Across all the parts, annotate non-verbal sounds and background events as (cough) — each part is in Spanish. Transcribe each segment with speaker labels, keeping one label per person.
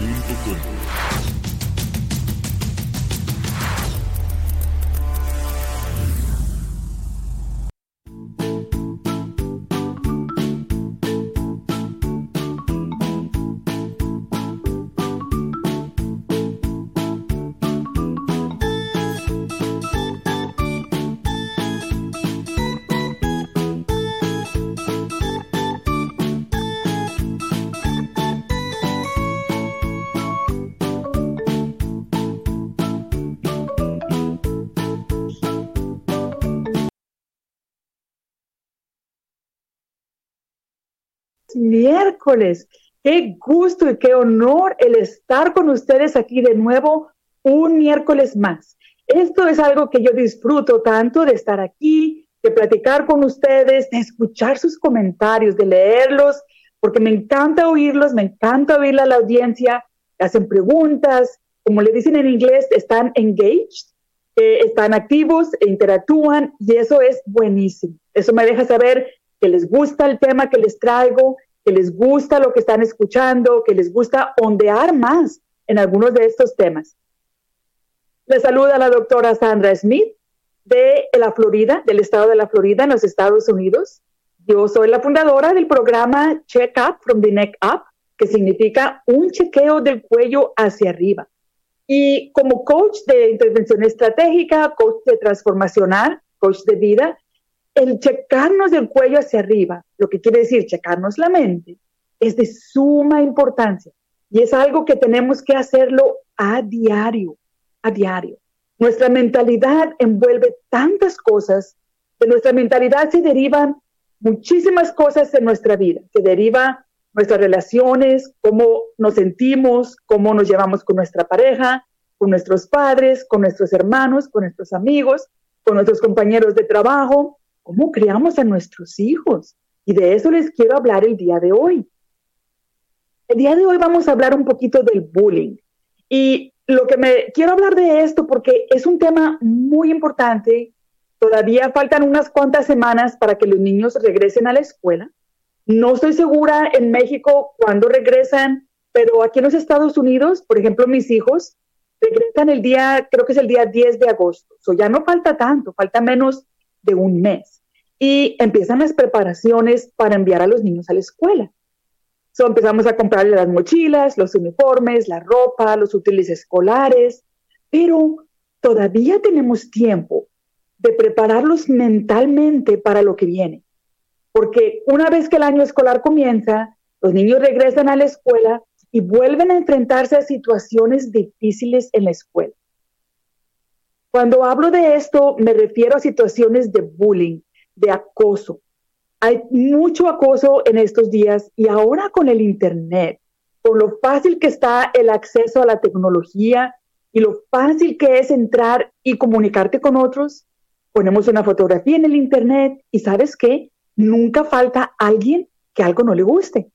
Speaker 1: Кунту-Кунту. Miércoles. Qué gusto y qué honor el estar con ustedes aquí de nuevo un miércoles más. Esto es algo que yo disfruto tanto de estar aquí, de platicar con ustedes, de escuchar sus comentarios, de leerlos, porque me encanta oírlos, me encanta oír a la audiencia, hacen preguntas, como le dicen en inglés, están engaged, eh, están activos e interactúan y eso es buenísimo. Eso me deja saber que les gusta el tema que les traigo, que les gusta lo que están escuchando, que les gusta ondear más en algunos de estos temas. Les saluda la doctora Sandra Smith de la Florida, del estado de la Florida en los Estados Unidos. Yo soy la fundadora del programa Check Up from the Neck Up, que significa un chequeo del cuello hacia arriba. Y como coach de intervención estratégica, coach de transformacional, coach de vida, el checarnos del cuello hacia arriba, lo que quiere decir checarnos la mente, es de suma importancia y es algo que tenemos que hacerlo a diario, a diario. Nuestra mentalidad envuelve tantas cosas, de nuestra mentalidad se derivan muchísimas cosas en nuestra vida, se deriva nuestras relaciones, cómo nos sentimos, cómo nos llevamos con nuestra pareja, con nuestros padres, con nuestros hermanos, con nuestros amigos, con nuestros compañeros de trabajo, cómo criamos a nuestros hijos. Y de eso les quiero hablar el día de hoy. El día de hoy vamos a hablar un poquito del bullying. Y lo que me quiero hablar de esto porque es un tema muy importante. Todavía faltan unas cuantas semanas para que los niños regresen a la escuela. No estoy segura en México cuándo regresan, pero aquí en los Estados Unidos, por ejemplo, mis hijos regresan el día, creo que es el día 10 de agosto. O ya no falta tanto, falta menos de un mes. Y empiezan las preparaciones para enviar a los niños a la escuela. So, empezamos a comprarle las mochilas, los uniformes, la ropa, los útiles escolares, pero todavía tenemos tiempo de prepararlos mentalmente para lo que viene. Porque una vez que el año escolar comienza, los niños regresan a la escuela y vuelven a enfrentarse a situaciones difíciles en la escuela. Cuando hablo de esto, me refiero a situaciones de bullying, de acoso. Hay mucho acoso en estos días y ahora con el Internet, con lo fácil que está el acceso a la tecnología y lo fácil que es entrar y comunicarte con otros, ponemos una fotografía en el Internet y sabes qué, nunca falta alguien que algo no le guste.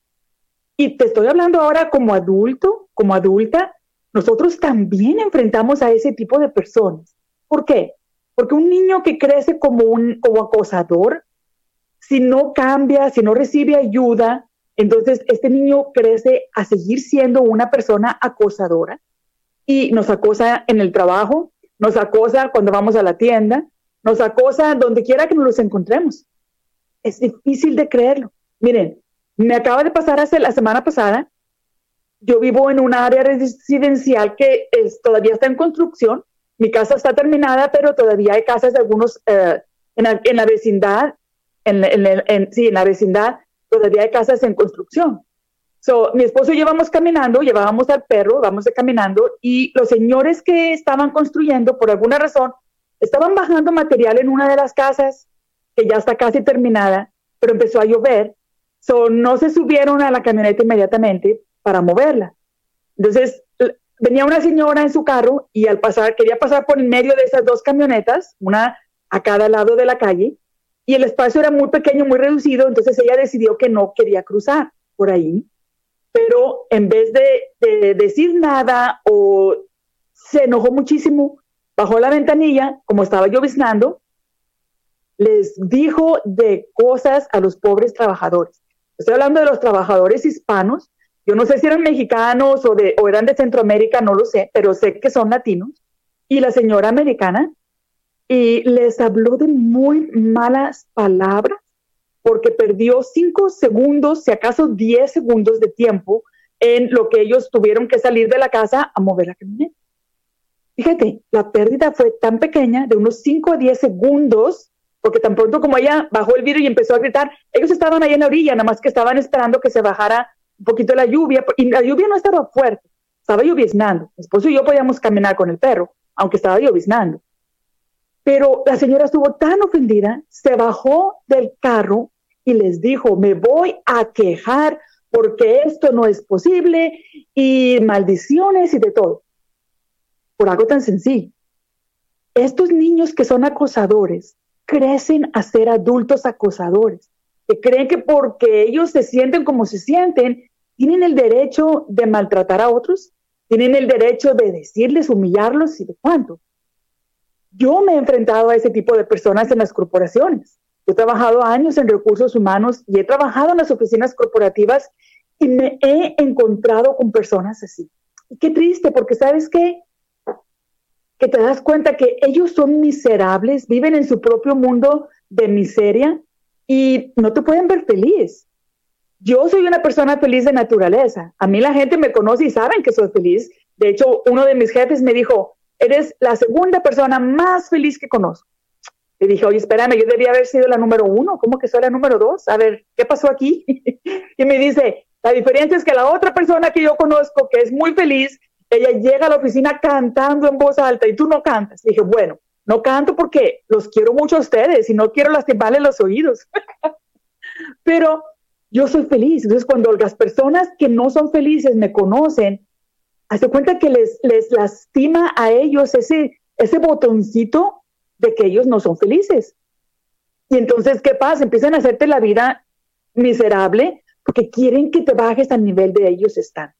Speaker 1: Y te estoy hablando ahora como adulto, como adulta, nosotros también enfrentamos a ese tipo de personas. ¿Por qué? Porque un niño que crece como un acosador, si no cambia, si no recibe ayuda, entonces este niño crece a seguir siendo una persona acosadora y nos acosa en el trabajo, nos acosa cuando vamos a la tienda, nos acosa donde quiera que nos los encontremos. Es difícil de creerlo. Miren, me acaba de pasar hace la semana pasada. Yo vivo en un área residencial que es, todavía está en construcción mi casa está terminada, pero todavía hay casas de algunos eh, en, la, vecindad, en, sí, en la vecindad, todavía hay casas en construcción. So, mi esposo y yo íbamos caminando, llevábamos al perro, vamos caminando, y los señores que estaban construyendo, por alguna razón, estaban bajando material en una de las casas, que ya está casi terminada, pero empezó a llover. So, no se subieron a la camioneta inmediatamente para moverla. Entonces, venía una señora en su carro y al pasar, quería pasar por en medio de esas dos camionetas, una a cada lado de la calle, y el espacio era muy pequeño, muy reducido, entonces ella decidió que no quería cruzar por ahí, pero en vez de, decir nada o se enojó muchísimo, bajó la ventanilla, como estaba lloviznando, les dijo de cosas a los pobres trabajadores. Estoy hablando de los trabajadores hispanos Yo no sé si eran mexicanos o, de, o eran de Centroamérica, no lo sé, pero sé que son latinos. Y la señora americana y les habló de muy malas palabras porque perdió cinco segundos, si acaso diez segundos de tiempo en lo que ellos tuvieron que salir de la casa a mover la camioneta. Fíjate, la pérdida fue tan pequeña, de unos 5 a 10 segundos, porque tan pronto como ella bajó el vidrio y empezó a gritar, ellos estaban ahí en la orilla, nada más que estaban esperando que se bajara un poquito la lluvia, y la lluvia no estaba fuerte, estaba lloviznando. Mi esposo y yo podíamos caminar con el perro, aunque estaba lloviznando. Pero la señora estuvo tan ofendida, se bajó del carro y les dijo, me voy a quejar porque esto no es posible y maldiciones y de todo. Por algo tan sencillo. Estos niños que son acosadores crecen a ser adultos acosadores, que creen que porque ellos se sienten como se sienten, tienen el derecho de maltratar a otros, tienen el derecho de decirles, humillarlos y de cuánto. Yo me he enfrentado a ese tipo de personas en las corporaciones. He trabajado años en recursos humanos y he trabajado en las oficinas corporativas y me he encontrado con personas así. Y qué triste, porque sabes qué? Que te das cuenta que ellos son miserables, viven en su propio mundo de miseria y no te pueden ver feliz. Yo soy una persona feliz de naturaleza. A mí la gente me conoce y saben que soy feliz. De hecho, uno de mis jefes me dijo, eres la segunda persona más feliz que conozco. Y dije, oye, espérame, yo debía haber sido la número uno, ¿cómo que soy la número dos? A ver, ¿qué pasó aquí? (laughs) y me dice, la diferencia es que la otra persona que yo conozco, que es muy feliz, ella llega a la oficina cantando en voz alta y tú no cantas. dije, bueno, no canto porque los quiero mucho a ustedes y no quiero lastimarles los oídos. (laughs) Pero yo soy feliz. Entonces, cuando las personas que no son felices me conocen, hace cuenta que les, les lastima a ellos ese, ese botoncito de que ellos no son felices. Y entonces, ¿qué pasa? Empiezan a hacerte la vida miserable porque quieren que te bajes al nivel de ellos están.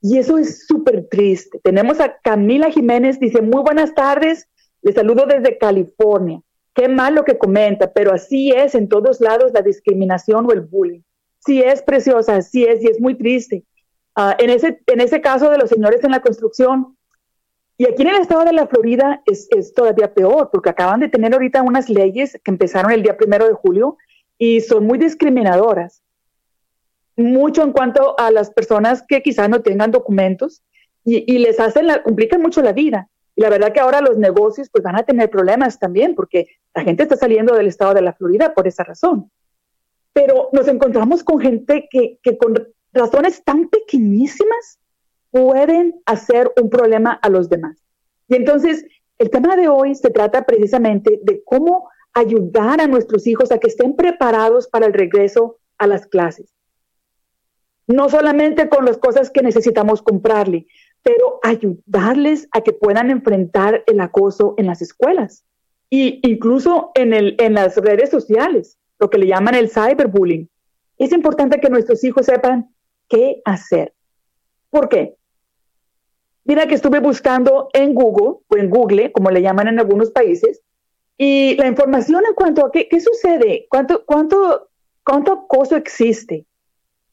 Speaker 1: Y eso es súper triste. Tenemos a Camila Jiménez, dice, muy buenas tardes, le saludo desde California. Qué mal lo que comenta, pero así es en todos lados la discriminación o el bullying. Sí es preciosa, sí es, y es muy triste. Ah, en, ese, en ese caso de los señores en la construcción, y aquí en el estado de la Florida es, todavía peor, porque acaban de tener ahorita unas leyes que empezaron el día primero de julio y son muy discriminadoras. Mucho en cuanto a las personas que quizás no tengan documentos y, les hacen, la, complican mucho la vida. Y la verdad que ahora los negocios pues van a tener problemas también, porque la gente está saliendo del estado de la Florida por esa razón. Pero nos encontramos con gente que, que con razones tan pequeñísimas pueden hacer un problema a los demás. Y entonces, el tema de hoy se trata precisamente de cómo ayudar a nuestros hijos a que estén preparados para el regreso a las clases. No solamente con las cosas que necesitamos comprarle, pero ayudarles a que puedan enfrentar el acoso en las escuelas e incluso en, el, en las redes sociales, lo que le llaman el cyberbullying. Es importante que nuestros hijos sepan qué hacer. ¿Por qué? Mira que estuve buscando en Google o en Google, como le llaman en algunos países, y la información en cuanto a qué, qué sucede, cuánto, cuánto, cuánto acoso existe.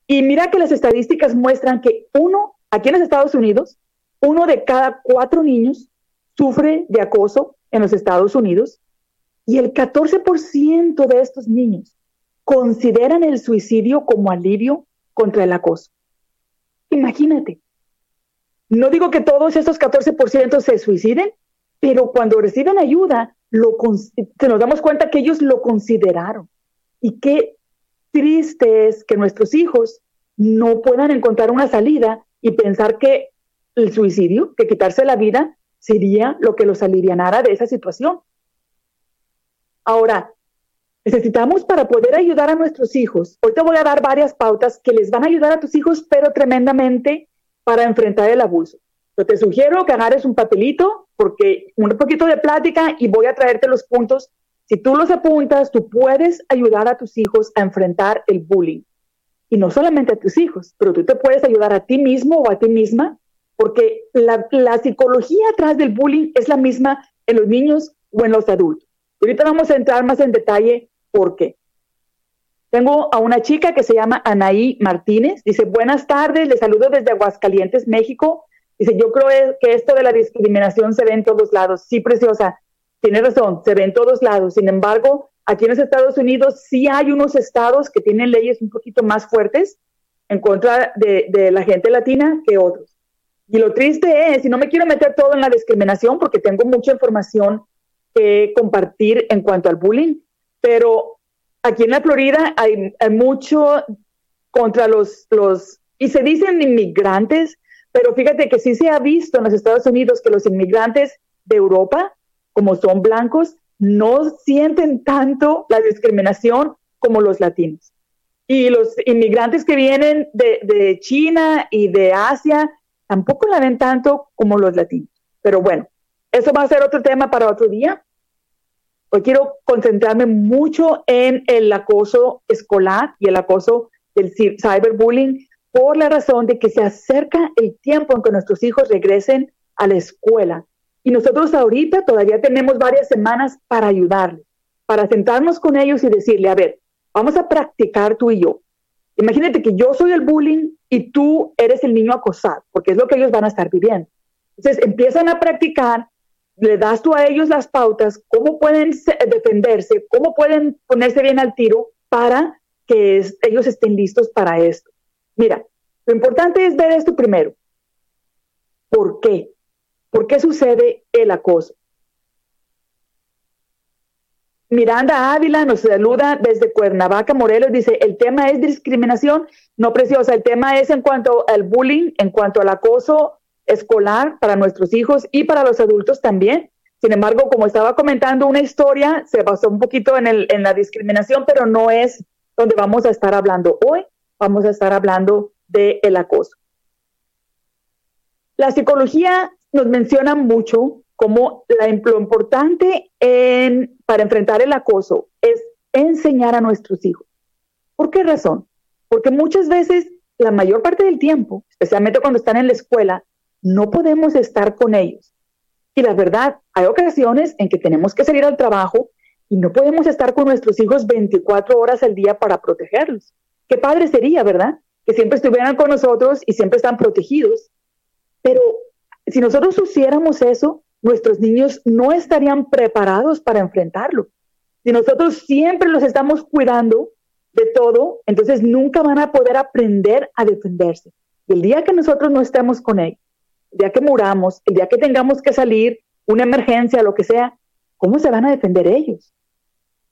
Speaker 1: Y mira que las estadísticas muestran que uno, aquí en los Estados Unidos, uno de cada cuatro niños sufre de acoso en los Estados Unidos y el 14% de estos niños consideran el suicidio como alivio contra el acoso. Imagínate, no digo que todos esos 14% se suiciden, pero cuando reciben ayuda, lo, nos damos cuenta que ellos lo consideraron. Y qué triste es que nuestros hijos no puedan encontrar una salida y pensar que el suicidio, que quitarse la vida, sería lo que los alivianara de esa situación. Ahora, necesitamos para poder ayudar a nuestros hijos, hoy te voy a dar varias pautas que les van a ayudar a tus hijos, pero tremendamente para enfrentar el abuso. Yo te sugiero que agarres un papelito, porque un poquito de plática y voy a traerte los puntos. Si tú los apuntas, tú puedes ayudar a tus hijos a enfrentar el bullying. Y no solamente a tus hijos, pero tú te puedes ayudar a ti mismo o a ti misma, porque la, psicología atrás del bullying es la misma en los niños o en los adultos. Ahorita vamos a entrar más en detalle por qué. Tengo a una chica que se llama Anaí Martínez. Dice, buenas tardes, le saludo desde Aguascalientes, México. Dice, yo creo que esto de la discriminación se ve en todos lados. Sí, preciosa, tiene razón, se ve en todos lados. Sin embargo, aquí en los Estados Unidos sí hay unos estados que tienen leyes un poquito más fuertes en contra de la gente latina que otros. Y lo triste es, y no me quiero meter todo en la discriminación porque tengo mucha información que compartir en cuanto al bullying, pero aquí en la Florida hay, mucho contra los, los, y se dicen inmigrantes, pero fíjate que sí se ha visto en los Estados Unidos que los inmigrantes de Europa, como son blancos, no sienten tanto la discriminación como los latinos. Y los inmigrantes que vienen de, de China y de Asia tampoco la ven tanto como los latinos. Pero bueno, eso va a ser otro tema para otro día. Hoy quiero concentrarme mucho en el acoso escolar y el acoso del cyberbullying por la razón de que se acerca el tiempo en que nuestros hijos regresen a la escuela. Y nosotros ahorita todavía tenemos varias semanas para ayudarles, para sentarnos con ellos y decirle, a ver, vamos a practicar tú y yo. Imagínate que yo soy el bullying y tú eres el niño acosado, porque es lo que ellos van a estar viviendo. Entonces empiezan a practicar le das tú a ellos las pautas, cómo pueden defenderse, cómo pueden ponerse bien al tiro para que ellos estén listos para esto. Mira, lo importante es ver esto primero. ¿Por qué? ¿Por qué sucede el acoso? Miranda Ávila nos saluda desde Cuernavaca, Morelos, dice, el tema es discriminación, no preciosa, el tema es en cuanto al bullying, en cuanto al acoso escolar para nuestros hijos y para los adultos también. Sin embargo, como estaba comentando una historia, se basó un poquito en, la discriminación, pero no es donde vamos a estar hablando hoy. Vamos a estar hablando del el acoso. La psicología nos menciona mucho como la, lo importante en, para enfrentar el acoso es enseñar a nuestros hijos. ¿Por qué razón? Porque muchas veces, la mayor parte del tiempo, especialmente cuando están en la escuela, no podemos estar con ellos. Y la verdad, hay ocasiones en que tenemos que salir al trabajo y no podemos estar con nuestros hijos 24 horas al día para protegerlos. Qué padre sería, ¿verdad? Que siempre estuvieran con nosotros y siempre están protegidos. Pero si nosotros hiciéramos eso, nuestros niños no estarían preparados para enfrentarlo. Si nosotros siempre los estamos cuidando de todo, entonces nunca van a poder aprender a defenderse. Y el día que nosotros no estemos con ellos, el día que muramos, el día que tengamos que salir, una emergencia, lo que sea, ¿cómo se van a defender ellos?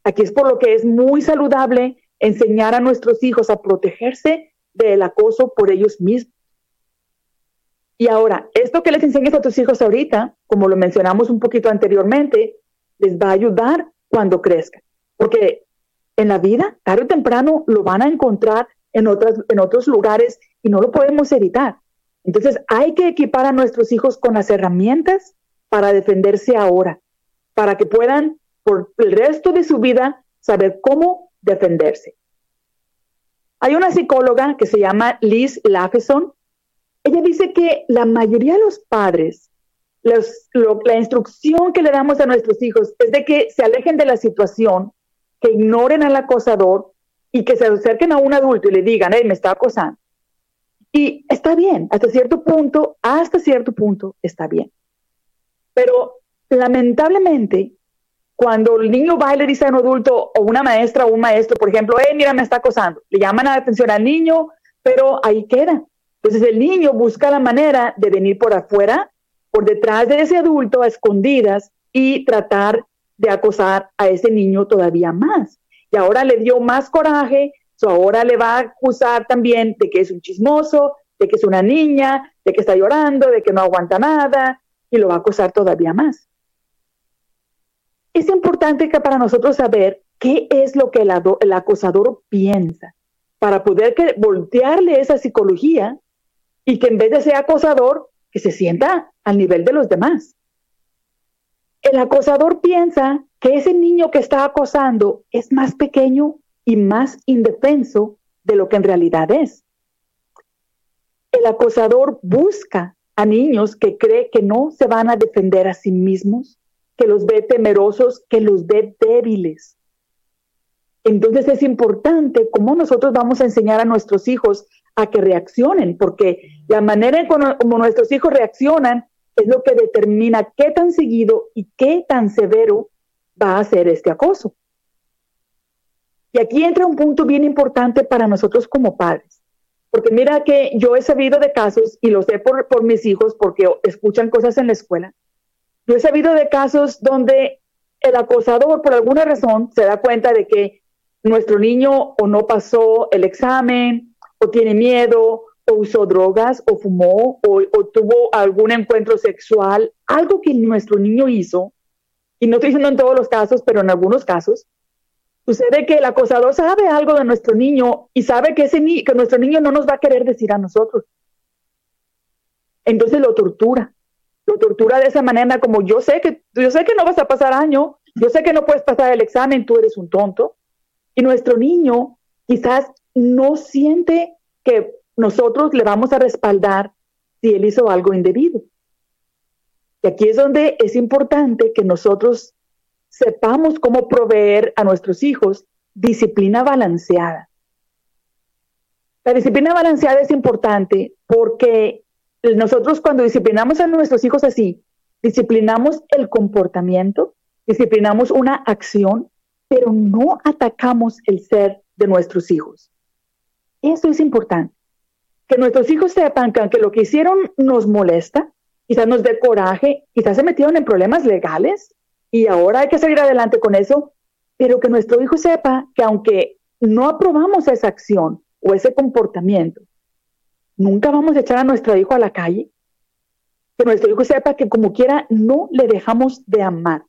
Speaker 1: Aquí es por lo que es muy saludable enseñar a nuestros hijos a protegerse del acoso por ellos mismos. Y ahora, esto que les enseñes a tus hijos ahorita, como lo mencionamos un poquito anteriormente, les va a ayudar cuando crezcan. Porque en la vida, tarde o temprano, lo van a encontrar en, otras, en otros lugares y no lo podemos evitar. Entonces hay que equipar a nuestros hijos con las herramientas para defenderse ahora, para que puedan por el resto de su vida saber cómo defenderse. Hay una psicóloga que se llama Liz Lafeson. Ella dice que la mayoría de los padres, la instrucción que le damos a nuestros hijos es de que se alejen de la situación, que ignoren al acosador y que se acerquen a un adulto y le digan, hey, me está acosando. Y está bien, hasta cierto punto, hasta cierto punto está bien. Pero lamentablemente, cuando el niño va y le dice a un adulto o una maestra o un maestro, por ejemplo, eh, mira, me está acosando, le llaman la atención al niño, pero ahí queda. Entonces el niño busca la manera de venir por afuera, por detrás de ese adulto a escondidas y tratar de acosar a ese niño todavía más. Y ahora le dio más coraje, ahora le va a acusar también de que es un chismoso, de que es una niña, de que está llorando, de que no aguanta nada, y lo va a acusar todavía más. Es importante que para nosotros saber qué es lo que el, acosador piensa, para poder voltearle esa psicología y que en vez de ser acosador, que se sienta al nivel de los demás. El acosador piensa que ese niño que está acosando es más pequeño y más indefenso de lo que en realidad es. El acosador busca a niños que cree que no se van a defender a sí mismos, que los ve temerosos, que los ve débiles. Entonces es importante cómo nosotros vamos a enseñar a nuestros hijos a que reaccionen, porque la manera en como nuestros hijos reaccionan es lo que determina qué tan seguido y qué tan severo va a ser este acoso. Y aquí entra un punto bien importante para nosotros como padres, porque mira que yo he sabido de casos, y lo sé por, por mis hijos, porque escuchan cosas en la escuela, yo he sabido de casos donde el acosador, por alguna razón, se da cuenta de que nuestro niño o no pasó el examen, o tiene miedo, o usó drogas, o fumó, o, tuvo algún encuentro sexual, algo que nuestro niño hizo, y no estoy diciendo en todos los casos, pero en algunos casos, sucede que el acosador sabe algo de nuestro niño y sabe que, ese que nuestro niño no nos va a querer decir a nosotros. Entonces lo tortura lo tortura de esa manera como yo sé que yo sé que no vas a pasar año, yo sé que no puedes pasar el examen, tú eres un tonto. Y nuestro niño quizás no siente que nosotros le vamos a respaldar si él hizo algo indebido. Y aquí es donde es importante que nosotros sepamos cómo proveer a nuestros hijos disciplina balanceada. La disciplina balanceada es importante porque nosotros cuando disciplinamos a nuestros hijos así, disciplinamos el comportamiento, disciplinamos una acción, pero no atacamos el ser de nuestros hijos. Eso es importante. Que nuestros hijos sepan que aunque lo que hicieron nos molesta, quizás nos dé coraje, quizás se metieron en problemas legales y ahora hay que seguir adelante con eso, pero que nuestro hijo sepa que aunque no aprobamos esa acción o ese comportamiento, nunca vamos a echar a nuestro hijo a la calle. Que nuestro hijo sepa que como quiera no le dejamos de amar.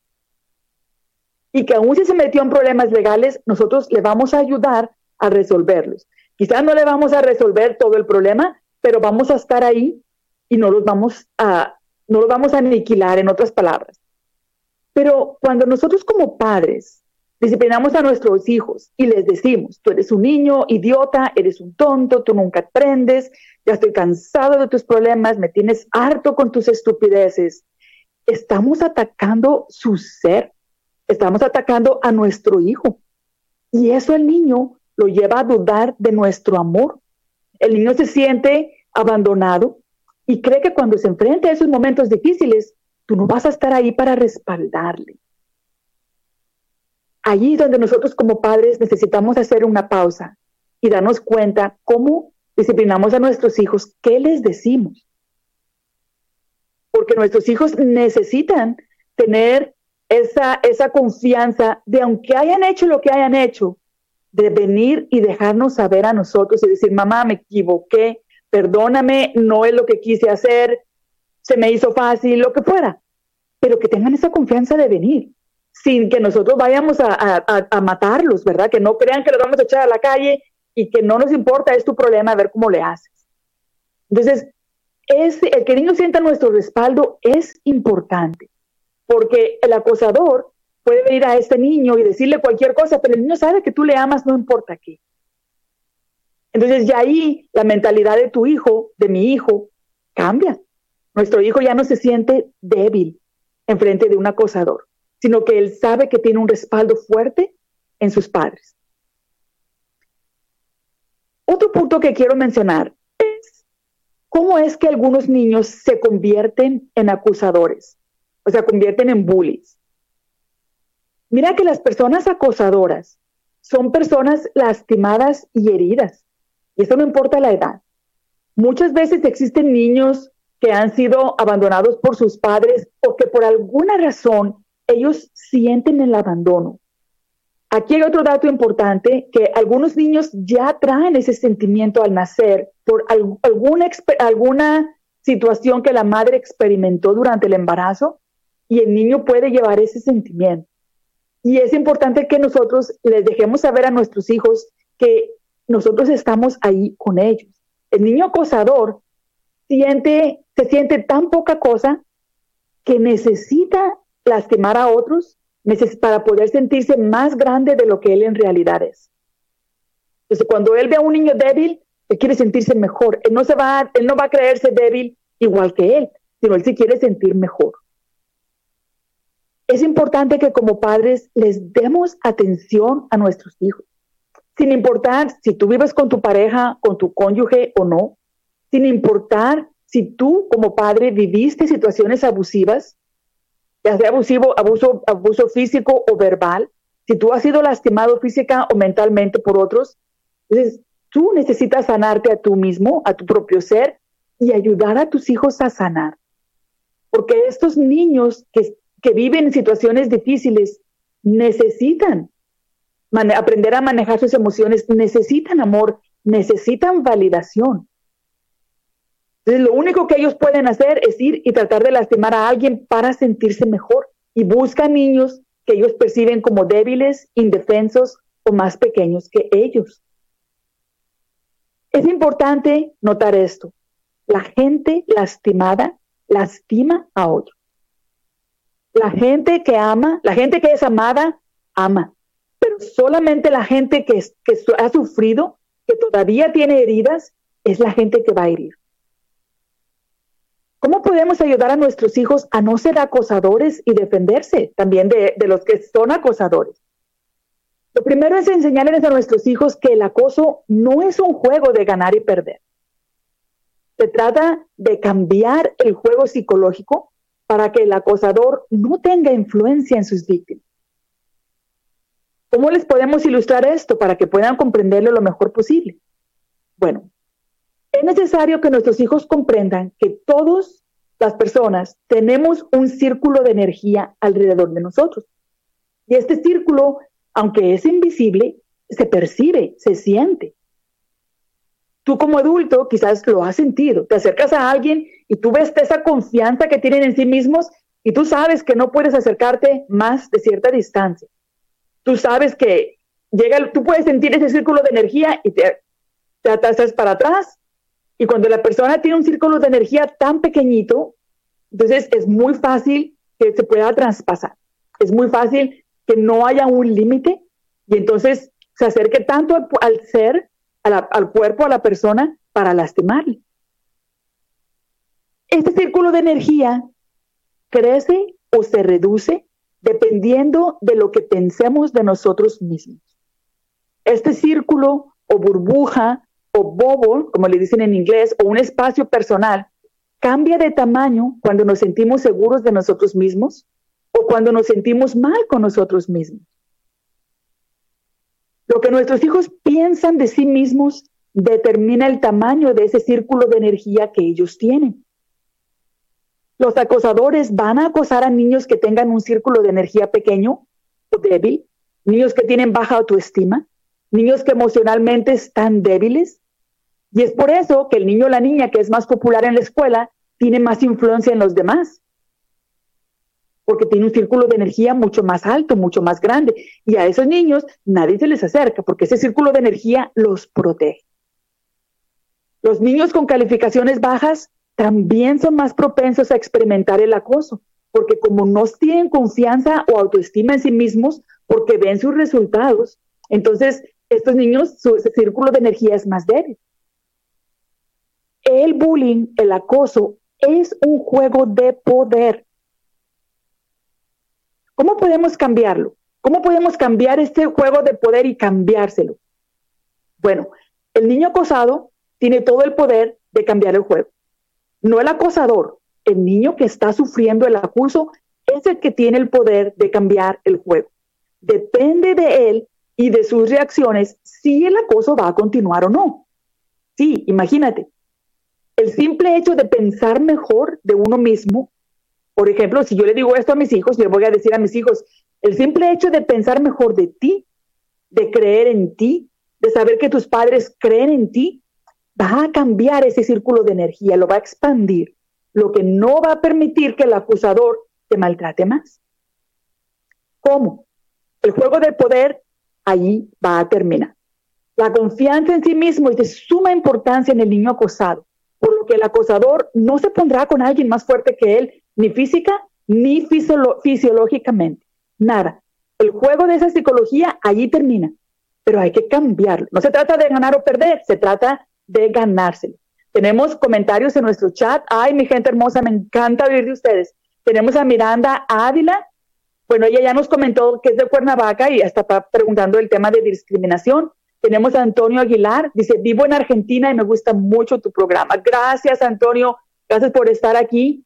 Speaker 1: Y que aún si se metió en problemas legales, nosotros le vamos a ayudar a resolverlos. Quizás no le vamos a resolver todo el problema, pero vamos a estar ahí y no los vamos a, no los vamos a aniquilar, en otras palabras. Pero cuando nosotros como padres disciplinamos a nuestros hijos y les decimos, tú eres un niño idiota, eres un tonto, tú nunca aprendes, ya estoy cansado de tus problemas, me tienes harto con tus estupideces. Estamos atacando su ser, estamos atacando a nuestro hijo. Y eso el niño lo lleva a dudar de nuestro amor. El niño se siente abandonado y cree que cuando se enfrenta a esos momentos difíciles, tú no vas a estar ahí para respaldarle. Allí donde nosotros como padres necesitamos hacer una pausa y darnos cuenta cómo disciplinamos a nuestros hijos, ¿qué les decimos? Porque nuestros hijos necesitan tener esa, esa confianza de aunque hayan hecho lo que hayan hecho, de venir y dejarnos saber a nosotros y decir, mamá, me equivoqué, perdóname, no es lo que quise hacer, se me hizo fácil, lo que fuera, pero que tengan esa confianza de venir, sin que nosotros vayamos a, a, a matarlos, ¿verdad? Que no crean que los vamos a echar a la calle y que no nos importa, es tu problema, a ver cómo le haces. Entonces, es, el que el niño sienta nuestro respaldo es importante, porque el acosador puede venir a este niño y decirle cualquier cosa, pero el niño sabe que tú le amas, no importa qué. Entonces, ya ahí la mentalidad de tu hijo, de mi hijo, cambia. Nuestro hijo ya no se siente débil en frente de un acosador, sino que él sabe que tiene un respaldo fuerte en sus padres. Otro punto que quiero mencionar es cómo es que algunos niños se convierten en acusadores, o sea, convierten en bullies. Mira que las personas acosadoras son personas lastimadas y heridas, y eso no importa la edad. Muchas veces existen niños que han sido abandonados por sus padres o que por alguna razón ellos sienten el abandono Aquí hay otro dato importante, que algunos niños ya traen ese sentimiento al nacer por alguna, alguna situación que la madre experimentó durante el embarazo y el niño puede llevar ese sentimiento. Y es importante que nosotros les dejemos saber a nuestros hijos que nosotros estamos ahí con ellos. El niño acosador siente, se siente tan poca cosa que necesita lastimar a otros para poder sentirse más grande de lo que él en realidad es. Entonces, cuando él ve a un niño débil, él quiere sentirse mejor. Él no, se va, él no va a creerse débil igual que él, sino él sí quiere sentir mejor. Es importante que como padres les demos atención a nuestros hijos, sin importar si tú vives con tu pareja, con tu cónyuge o no, sin importar si tú como padre viviste situaciones abusivas, ya sea abusivo, abuso, abuso físico o verbal, si tú has sido lastimado física o mentalmente por otros, entonces tú necesitas sanarte a tú mismo, a tu propio ser y ayudar a tus hijos a sanar. Porque estos niños que, que viven en situaciones difíciles necesitan aprender a manejar sus emociones, necesitan amor, necesitan validación. Entonces, lo único que ellos pueden hacer es ir y tratar de lastimar a alguien para sentirse mejor. Y buscan niños que ellos perciben como débiles, indefensos o más pequeños que ellos. Es importante notar esto. La gente lastimada lastima a otro. La gente que ama, la gente que es amada, ama. Pero solamente la gente que, ha sufrido, que todavía tiene heridas, es la gente que va a herir. ¿Cómo podemos ayudar a nuestros hijos a no ser acosadores y defenderse también de los que son acosadores? Lo primero es enseñarles a nuestros hijos que el acoso no es un juego de ganar y perder. Se trata de cambiar el juego psicológico para que el acosador no tenga influencia en sus víctimas. ¿Cómo les podemos ilustrar esto para que puedan comprenderlo lo mejor posible? Bueno, es necesario que nuestros hijos comprendan que todas las personas tenemos un círculo de energía alrededor de nosotros. Y este círculo aunque es invisible, se percibe, se siente. Tú como adulto quizás lo has sentido, te acercas a alguien y tú ves esa confianza que tienen en sí mismos y tú sabes que no puedes acercarte más de cierta distancia. Tú sabes que llega, tú puedes sentir ese círculo de energía y te, te atasas para atrás. Y cuando la persona tiene un círculo de energía tan pequeñito, entonces es muy fácil que se pueda traspasar. Es muy fácil que no haya un límite y entonces se acerque tanto al, ser, al cuerpo, a la persona, para lastimarle. Este círculo de energía crece o se reduce dependiendo de lo que pensemos de nosotros mismos. Este círculo o burbuja o bobo, como le dicen en inglés, o un espacio personal, cambia de tamaño cuando nos sentimos seguros de nosotros mismos o cuando nos sentimos mal con nosotros mismos. Lo que nuestros hijos piensan de sí mismos determina el tamaño de ese círculo de energía que ellos tienen. Los acosadores van a acosar a niños que tengan un círculo de energía pequeño o débil, niños que tienen baja autoestima, niños que emocionalmente están débiles. Y es por eso que el niño o la niña que es más popular en la escuela tiene más influencia en los demás porque tiene un círculo de energía mucho más alto, mucho más grande. Y a esos niños nadie se les acerca porque ese círculo de energía los protege. Los niños con calificaciones bajas también son más propensos a experimentar el acoso, porque como no tienen confianza o autoestima en sí mismos, porque ven sus resultados, entonces estos niños, su círculo de energía es más débil. El bullying, el acoso, es un juego de poder ¿Cómo podemos cambiarlo? ¿Cómo podemos cambiar este juego de poder y cambiárselo? Bueno, el niño acosado tiene todo el poder de cambiar el juego. No el acosador, el niño que está sufriendo el acuso es el que tiene el poder de cambiar el juego. Depende de él y de sus reacciones si el acoso va a continuar o no. Sí, imagínate. El simple hecho de pensar mejor de uno mismo por ejemplo, si yo le digo esto a mis hijos, yo voy a decir a mis hijos, el simple hecho de pensar mejor de ti, de creer en ti, de saber que tus padres creen en ti, va a cambiar ese círculo de energía, lo va a expandir, lo que no va a permitir que el acusador te maltrate más. ¿Cómo? El juego de poder ahí va a terminar. La confianza en sí mismo es de suma importancia en el niño acosado, por lo que el acosador no se pondrá con alguien más fuerte que él ni física ni fisiológicamente, nada. El juego de esa psicología allí termina, pero hay que cambiarlo. No se trata de ganar o perder, se trata de ganárselo. Tenemos comentarios en nuestro chat. Ay, mi gente hermosa, me encanta oír de ustedes. Tenemos a Miranda Ávila. Bueno, ella ya nos comentó que es de Cuernavaca y está preguntando el tema de discriminación. Tenemos a Antonio Aguilar, dice, vivo en Argentina y me gusta mucho tu programa. Gracias, Antonio, gracias por estar aquí.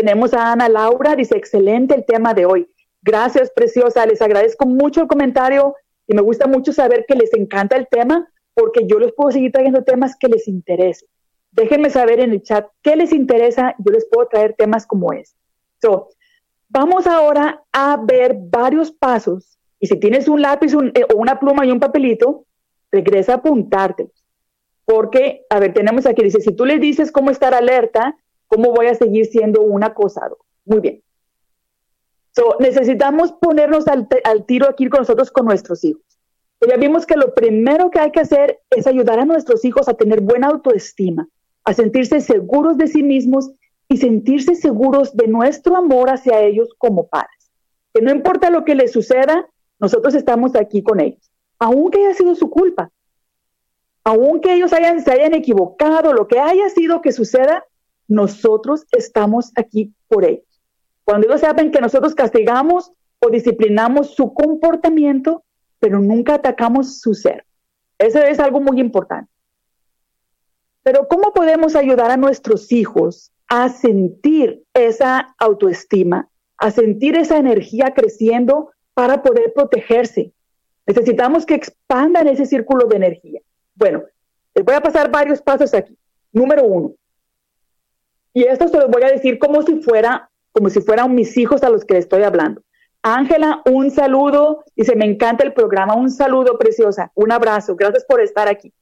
Speaker 1: Tenemos a Ana Laura, dice, excelente el tema de hoy. Gracias, preciosa, les agradezco mucho el comentario y me gusta mucho saber que les encanta el tema porque yo les puedo seguir trayendo temas que les interesen. Déjenme saber en el chat qué les interesa, yo les puedo traer temas como este. So, vamos ahora a ver varios pasos y si tienes un lápiz eh, o una pluma y un papelito, regresa a apuntártelos. Porque, a ver, tenemos aquí, dice, si tú le dices cómo estar alerta, ¿cómo voy a seguir siendo un acosado? Muy bien. So, necesitamos ponernos al, tiro aquí con nosotros, con nuestros hijos. ya vimos que lo primero que hay que hacer es ayudar a nuestros hijos a tener buena autoestima, a sentirse seguros de sí mismos y sentirse seguros de nuestro amor hacia ellos como padres. Que no importa lo que les suceda, nosotros estamos aquí con ellos, aunque haya sido su culpa, aunque ellos hayan, se hayan equivocado, lo que haya sido que suceda, nosotros estamos aquí por ellos. Cuando ellos saben que nosotros castigamos o disciplinamos su comportamiento, pero nunca atacamos su ser. Eso es algo muy importante. Pero ¿cómo podemos ayudar a nuestros hijos a sentir esa autoestima, a sentir esa energía creciendo para poder protegerse? Necesitamos que expandan ese círculo de energía. Bueno, les voy a pasar varios pasos aquí. Número uno, y esto se lo voy a decir como si fuera como si fueran mis hijos a los que le estoy hablando. Ángela, un saludo. Dice, me encanta el programa. Un saludo, preciosa. Un abrazo. Gracias por estar aquí.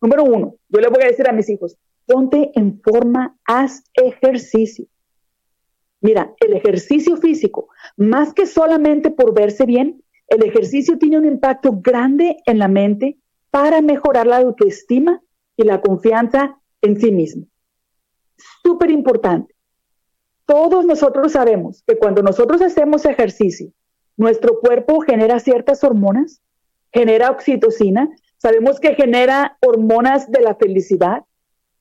Speaker 1: Número uno, yo le voy a decir a mis hijos, ponte en forma, haz ejercicio. Mira, el ejercicio físico, más que solamente por verse bien, el ejercicio tiene un impacto grande en la mente para mejorar la autoestima y la confianza en sí mismo. Súper importante todos nosotros sabemos que cuando nosotros hacemos ejercicio, nuestro cuerpo genera ciertas hormonas, genera oxitocina, sabemos que genera hormonas de la felicidad,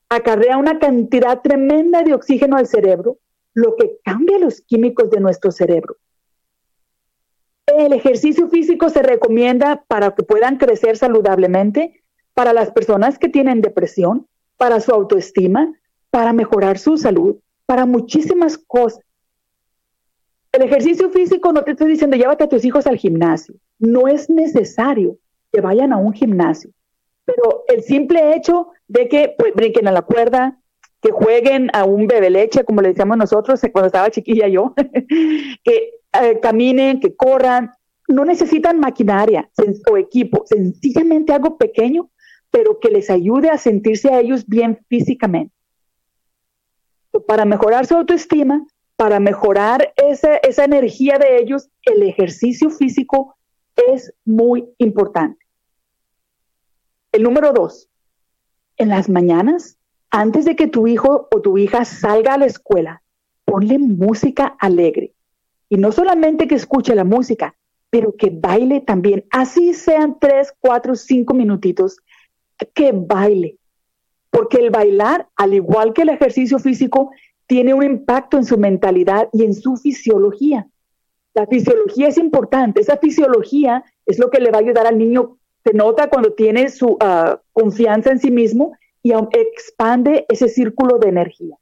Speaker 1: acarrea una cantidad tremenda de oxígeno al cerebro, lo que cambia los químicos de nuestro cerebro. El ejercicio físico se recomienda para que puedan crecer saludablemente, para las personas que tienen depresión, para su autoestima, para mejorar su salud, para muchísimas cosas. El ejercicio físico, no te estoy diciendo llévate a tus hijos al gimnasio. No es necesario que vayan a un gimnasio. Pero el simple hecho de que pues, brinquen a la cuerda, que jueguen a un bebe leche, como le decíamos nosotros cuando estaba chiquilla yo, (laughs) que eh, caminen, que corran, no necesitan maquinaria o equipo, sencillamente algo pequeño, pero que les ayude a sentirse a ellos bien físicamente para mejorar su autoestima, para mejorar esa, esa energía de ellos, el ejercicio físico es muy importante. El número dos, en las mañanas, antes de que tu hijo o tu hija salga a la escuela, ponle música alegre. Y no solamente que escuche la música, pero que baile también. Así sean tres, cuatro, cinco minutitos, que baile porque el bailar, al igual que el ejercicio físico, tiene un impacto en su mentalidad y en su fisiología. La fisiología es importante, esa fisiología es lo que le va a ayudar al niño, se nota cuando tiene su ah, confianza en sí mismo y expande ese círculo de energía.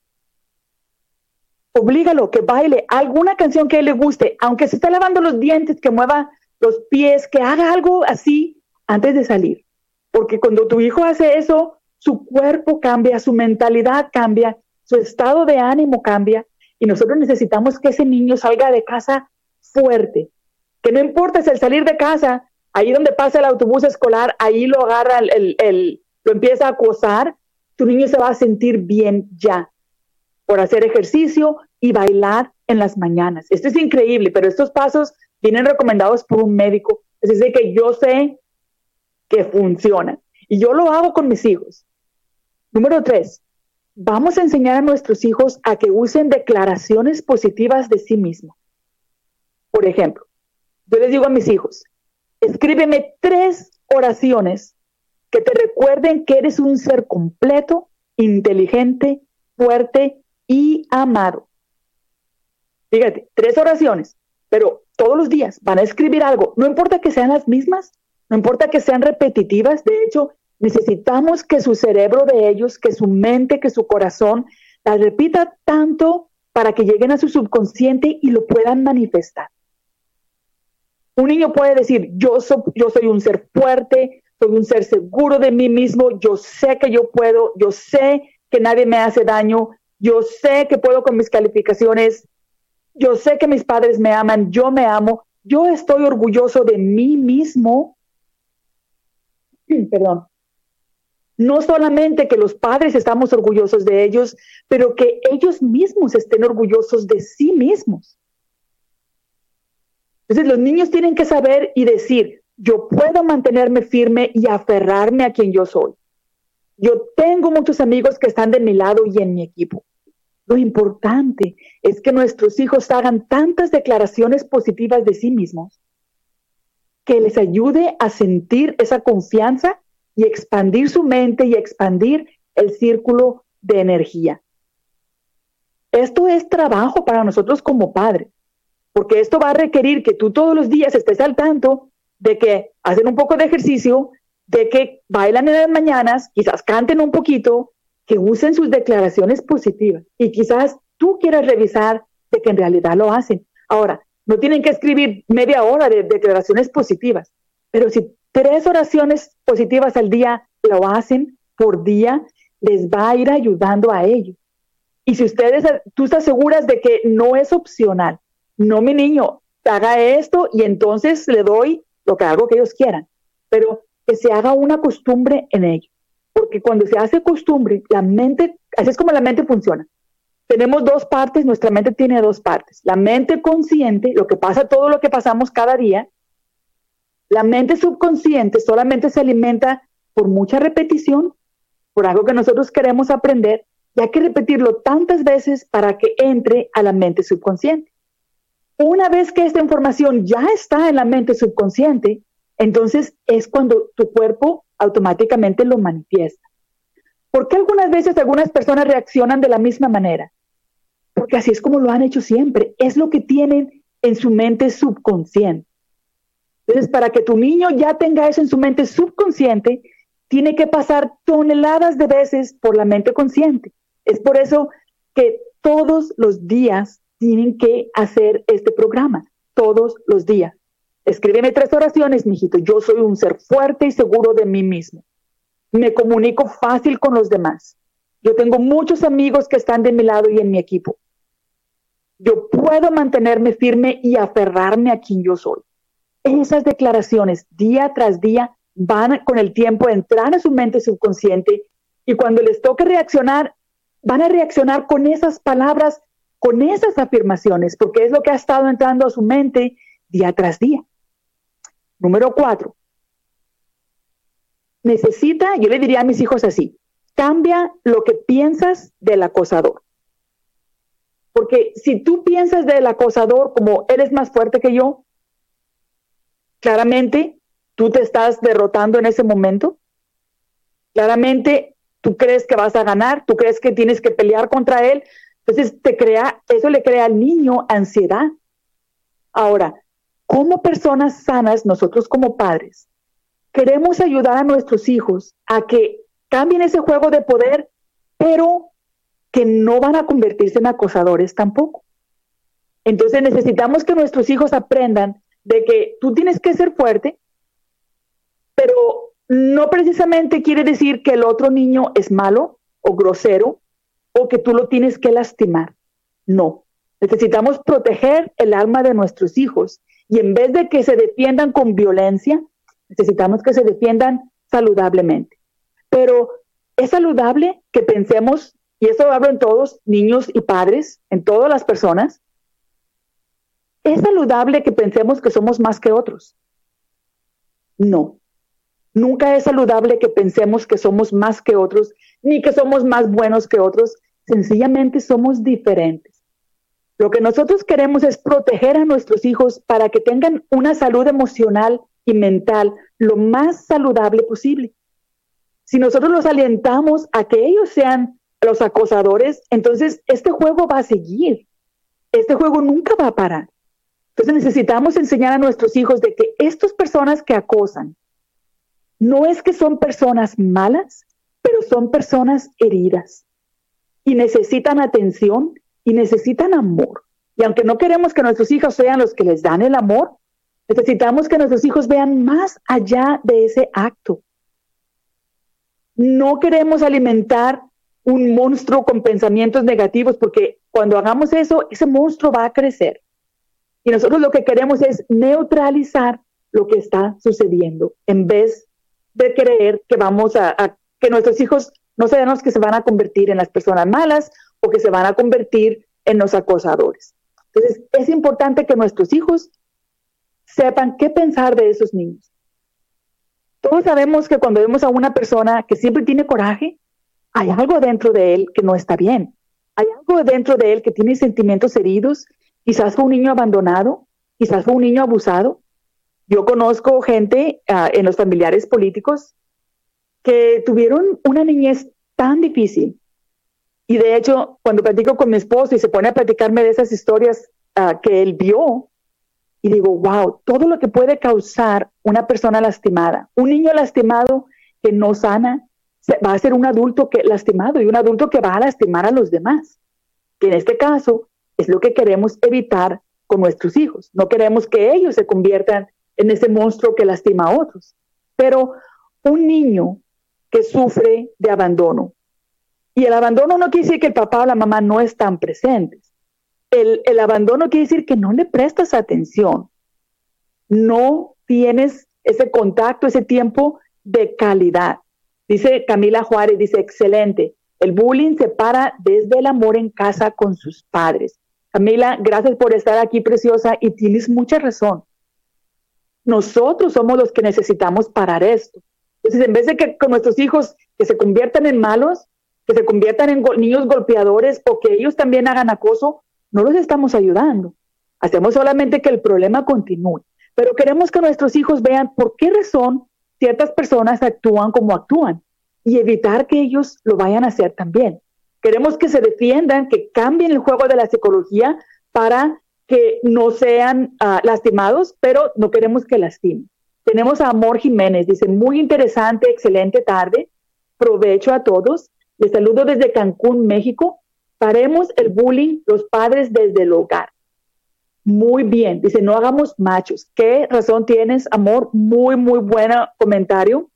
Speaker 1: Oblígalo que baile alguna canción que a él le guste, aunque se está lavando los dientes, que mueva los pies, que haga algo así antes de salir. Porque cuando tu hijo hace eso, su cuerpo cambia, su mentalidad cambia, su estado de ánimo cambia y nosotros necesitamos que ese niño salga de casa fuerte, que no importa si el salir de casa, ahí donde pasa el autobús escolar, ahí lo agarra, el, lo empieza a acosar, tu niño se va a sentir bien ya por hacer ejercicio y bailar en las mañanas. Esto es increíble, pero estos pasos vienen recomendados por un médico. Decir, que yo sé que funcionan. Y yo lo hago con mis hijos. Número tres, vamos a enseñar a nuestros hijos a que usen declaraciones positivas de sí mismos. Por ejemplo, yo les digo a mis hijos, escríbeme tres oraciones que te recuerden que eres un ser completo, inteligente, fuerte y amado. Fíjate, tres oraciones. pero todos los días van a escribir algo, no importa que sean las mismas, no importa que sean repetitivas, de hecho, necesitamos que su cerebro de ellos, que su mente, que su corazón las repita tanto para que lleguen a su subconsciente y lo puedan manifestar. Un niño puede decir, yo soy un ser fuerte, soy un ser seguro de mí mismo, yo sé que yo puedo, yo sé que nadie me hace daño, yo sé que puedo con mis calificaciones, yo sé que mis padres me aman, yo me amo, yo estoy orgulloso de mí mismo. (clears throat) Perdón. No solamente que los padres estamos orgullosos de ellos, pero que ellos mismos estén orgullosos de sí mismos. Entonces los niños tienen que saber y decir, yo puedo mantenerme firme y aferrarme a quien yo soy. Yo tengo muchos amigos que están de mi lado y en mi equipo. Lo importante es que nuestros hijos hagan tantas declaraciones positivas de sí mismos que les ayude a sentir esa confianza y expandir su mente y expandir el círculo de energía. Esto es trabajo para nosotros como padres, porque esto va a requerir que tú todos los días estés al tanto de que hacen un poco de ejercicio, de que bailan en las mañanas, quizás canten un poquito, que usen sus declaraciones positivas y quizás tú quieras revisar de que en realidad lo hacen. Ahora, no tienen que escribir media hora de declaraciones positivas, pero si tres oraciones positivas al día lo hacen por día, les va a ir ayudando a ellos. Y si ustedes, tú estás seguras de que no es opcional, no mi niño, haga esto y entonces le doy lo que hago que ellos quieran, pero que se haga una costumbre en ellos. Porque cuando se hace costumbre, la mente, así es como la mente funciona. Tenemos dos partes, nuestra mente tiene dos partes. La mente consciente, lo que pasa, todo lo que pasamos cada día, la mente subconsciente solamente se alimenta por mucha repetición, por algo que nosotros queremos aprender, y hay que repetirlo tantas veces para que entre a la mente subconsciente. Una vez que esta información ya está en la mente subconsciente, entonces es cuando tu cuerpo automáticamente lo manifiesta. ¿Por qué algunas veces algunas personas reaccionan de la misma manera? Porque así es como lo han hecho siempre. Es lo que tienen en su mente subconsciente. Entonces, para que tu niño ya tenga eso en su mente subconsciente, tiene que pasar toneladas de veces por la mente consciente. Es por eso que todos los días tienen que hacer este programa, todos los días. Escríbeme tres oraciones, mijito. Yo soy un ser fuerte y seguro de mí mismo. Me comunico fácil con los demás. Yo tengo muchos amigos que están de mi lado y en mi equipo. Yo puedo mantenerme firme y aferrarme a quien yo soy esas declaraciones día tras día van con el tiempo a entrar a su mente subconsciente y cuando les toque reaccionar, van a reaccionar con esas palabras, con esas afirmaciones, porque es lo que ha estado entrando a su mente día tras día. Número cuatro, necesita, yo le diría a mis hijos así, cambia lo que piensas del acosador. Porque si tú piensas del acosador como eres más fuerte que yo, Claramente, tú te estás derrotando en ese momento. Claramente, tú crees que vas a ganar, tú crees que tienes que pelear contra él. Entonces, te crea, eso le crea al niño ansiedad. Ahora, como personas sanas, nosotros como padres, queremos ayudar a nuestros hijos a que cambien ese juego de poder, pero que no van a convertirse en acosadores tampoco. Entonces necesitamos que nuestros hijos aprendan de que tú tienes que ser fuerte, pero no precisamente quiere decir que el otro niño es malo o grosero o que tú lo tienes que lastimar. No, necesitamos proteger el alma de nuestros hijos y en vez de que se defiendan con violencia, necesitamos que se defiendan saludablemente. Pero es saludable que pensemos, y eso hablo en todos, niños y padres, en todas las personas, ¿Es saludable que pensemos que somos más que otros? No. Nunca es saludable que pensemos que somos más que otros, ni que somos más buenos que otros. Sencillamente somos diferentes. Lo que nosotros queremos es proteger a nuestros hijos para que tengan una salud emocional y mental lo más saludable posible. Si nosotros los alentamos a que ellos sean los acosadores, entonces este juego va a seguir. Este juego nunca va a parar. Entonces necesitamos enseñar a nuestros hijos de que estas personas que acosan, no es que son personas malas, pero son personas heridas y necesitan atención y necesitan amor. Y aunque no queremos que nuestros hijos sean los que les dan el amor, necesitamos que nuestros hijos vean más allá de ese acto. No queremos alimentar un monstruo con pensamientos negativos porque cuando hagamos eso, ese monstruo va a crecer. Y nosotros lo que queremos es neutralizar lo que está sucediendo en vez de creer que vamos a, que nuestros hijos no los que se van a convertir en las personas malas o que se van a convertir en los acosadores. Entonces, es importante que nuestros hijos sepan qué pensar de esos niños. Todos sabemos que cuando vemos a una persona que siempre tiene coraje, hay algo dentro de él que no está bien. Hay algo dentro de él que tiene sentimientos heridos. Quizás fue un niño abandonado, quizás fue un niño abusado. Yo conozco gente ah, en los familiares políticos que tuvieron una niñez tan difícil. Y de hecho, cuando platico con mi esposo y se pone a platicarme de esas historias ah, que él vio, y digo, wow, todo lo que puede causar una persona lastimada, un niño lastimado que no sana, va a ser un adulto que lastimado y un adulto que va a lastimar a los demás. Que en este caso es lo que queremos evitar con nuestros hijos. No queremos que ellos se conviertan en ese monstruo que lastima a otros. Pero un niño que sufre de abandono, y el abandono no quiere decir que el papá o la mamá no están presentes, el, abandono quiere decir que no le prestas atención, no tienes ese contacto, ese tiempo de calidad. Dice Camila Juárez, dice, excelente. El bullying se para desde el amor en casa con sus padres. Camila, gracias por estar aquí, preciosa, y tienes mucha razón. Nosotros somos los que necesitamos parar esto. Entonces, en vez de que con nuestros hijos que se conviertan en malos, que se conviertan en niños golpeadores o que ellos también hagan acoso, no los estamos ayudando. Hacemos solamente que el problema continúe. Pero queremos que nuestros hijos vean por qué razón ciertas personas actúan como actúan y evitar que ellos lo vayan a hacer también. Queremos que se defiendan, que cambien el juego de la psicología para que no sean ah, lastimados, pero no queremos que lastimen. Tenemos a Amor Jiménez, dice, muy interesante, excelente tarde, provecho a todos. Les saludo desde Cancún, México. Paremos el bullying los padres desde el hogar. Muy bien, dice, no hagamos machos. ¿Qué razón tienes, amor? Muy, muy buen comentario.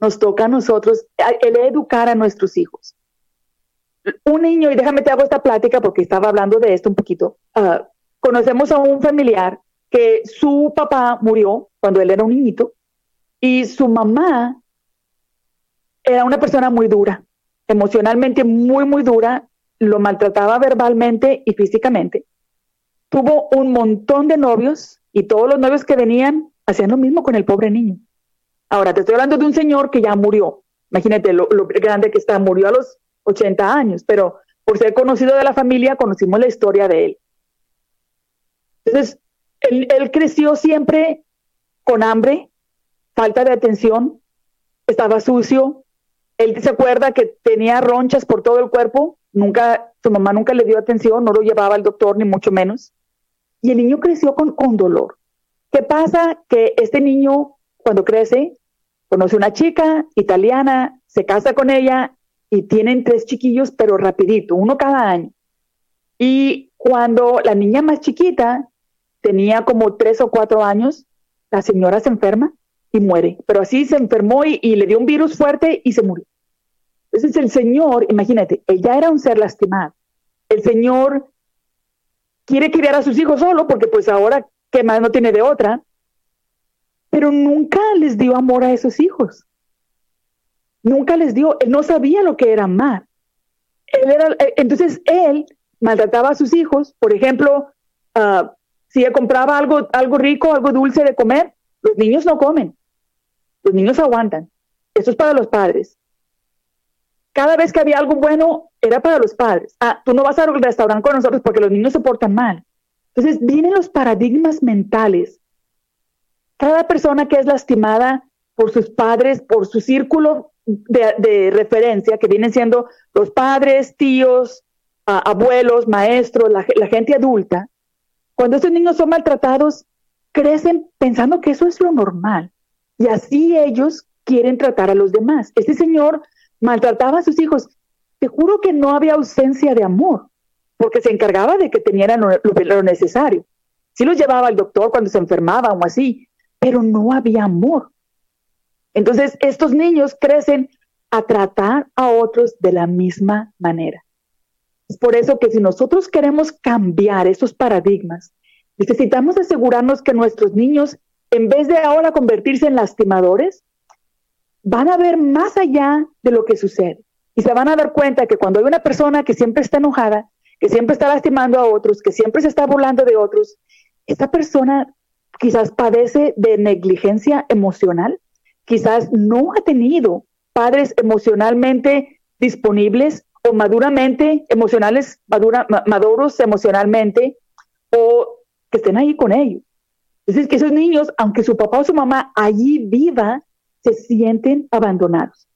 Speaker 1: Nos toca a nosotros el educar a nuestros hijos. Un niño, y déjame te hago esta plática porque estaba hablando de esto un poquito. Ah, conocemos a un familiar que su papá murió cuando él era un niñito y su mamá era una persona muy dura, emocionalmente muy, muy dura lo maltrataba verbalmente y físicamente. Tuvo un montón de novios y todos los novios que venían hacían lo mismo con el pobre niño. Ahora, te estoy hablando de un señor que ya murió. Imagínate lo, grande que está. Murió a los 80 años, pero por ser conocido de la familia, conocimos la historia de él. Entonces, él, creció siempre con hambre, falta de atención, estaba sucio. Él se acuerda que tenía ronchas por todo el cuerpo nunca, su mamá nunca le dio atención, no lo llevaba al doctor, ni mucho menos. Y el niño creció con, con dolor. ¿Qué pasa? Que este niño, cuando crece, conoce una chica italiana, se casa con ella y tienen tres chiquillos, pero rapidito, uno cada año. Y cuando la niña más chiquita tenía como tres o cuatro años, la señora se enferma y muere. Pero así se enfermó y, le dio un virus fuerte y se murió. Entonces el Señor, imagínate, ella era un ser lastimado. El Señor quiere criar a sus hijos solo porque pues ahora, ¿qué más no tiene de otra? Pero nunca les dio amor a esos hijos. Nunca les dio, él no sabía lo que era amar. Él era, eh, entonces él maltrataba a sus hijos, por ejemplo, uh, si compraba algo, algo rico, algo dulce de comer, los niños no comen, los niños aguantan. Eso es para los padres cada vez que había algo bueno, era para los padres. Ah, tú no vas al restaurante con nosotros porque los niños se portan mal. Entonces vienen los paradigmas mentales. Cada persona que es lastimada por sus padres, por su círculo de, referencia, que vienen siendo los padres, tíos, abuelos, maestros, la, gente adulta, Cuando estos niños son maltratados, crecen pensando que eso es lo normal. Y así ellos quieren tratar a los demás. Este señor maltrataba a sus hijos. Te juro que no había ausencia de amor, porque se encargaba de que tenieran lo, necesario. Sí los llevaba al doctor cuando se enfermaban o así, pero no había amor. Entonces, estos niños crecen a tratar a otros de la misma manera. Es por eso que si nosotros queremos cambiar esos paradigmas, necesitamos asegurarnos que nuestros niños, en vez de ahora convertirse en lastimadores, van a ver más allá de lo que sucede. Y se van a dar cuenta que cuando hay una persona que siempre está enojada, que siempre está lastimando a otros, que siempre se está burlando de otros, esta persona quizás padece de negligencia emocional, quizás no ha tenido padres emocionalmente disponibles o maduramente emocionales, maduros emocionalmente, o que estén ahí con ellos. Es que esos niños, aunque su papá o su mamá allí viva, se sienten abandonados.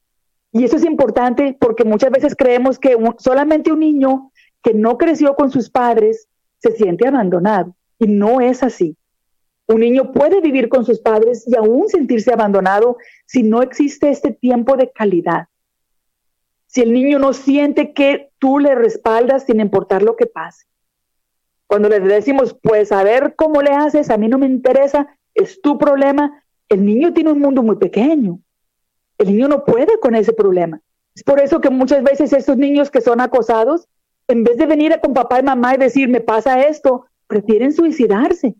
Speaker 1: Y eso es importante porque muchas veces creemos que solamente un niño que no creció con sus padres se siente abandonado. Y no es así. Un niño puede vivir con sus padres y aún sentirse abandonado si no existe este tiempo de calidad. Si el niño no siente que tú le respaldas sin importar lo que pase. Cuando le decimos, pues a ver cómo le haces, a mí no me interesa, es tu problema, el niño tiene un mundo muy pequeño. El niño no puede con ese problema. Es por eso que muchas veces estos niños que son acosados, en vez de venir con papá y mamá y decir, me pasa esto, prefieren suicidarse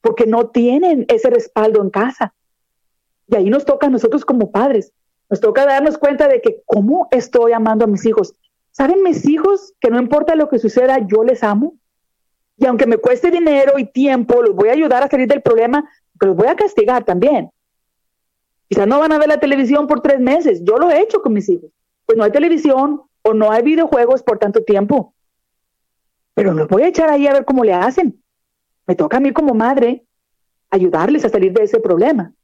Speaker 1: porque no tienen ese respaldo en casa. Y ahí nos toca a nosotros como padres, nos toca darnos cuenta de que cómo estoy amando a mis hijos. ¿Saben mis hijos que no importa lo que suceda, yo les amo? Y aunque me cueste dinero y tiempo, los voy a ayudar a salir del problema, pero los voy a castigar también. Quizás no van a ver la televisión por tres meses. Yo lo he hecho con mis hijos. Pues no hay televisión o no hay videojuegos por tanto tiempo. Pero los voy a echar ahí a ver cómo le hacen. Me toca a mí como madre ayudarles a salir de ese problema.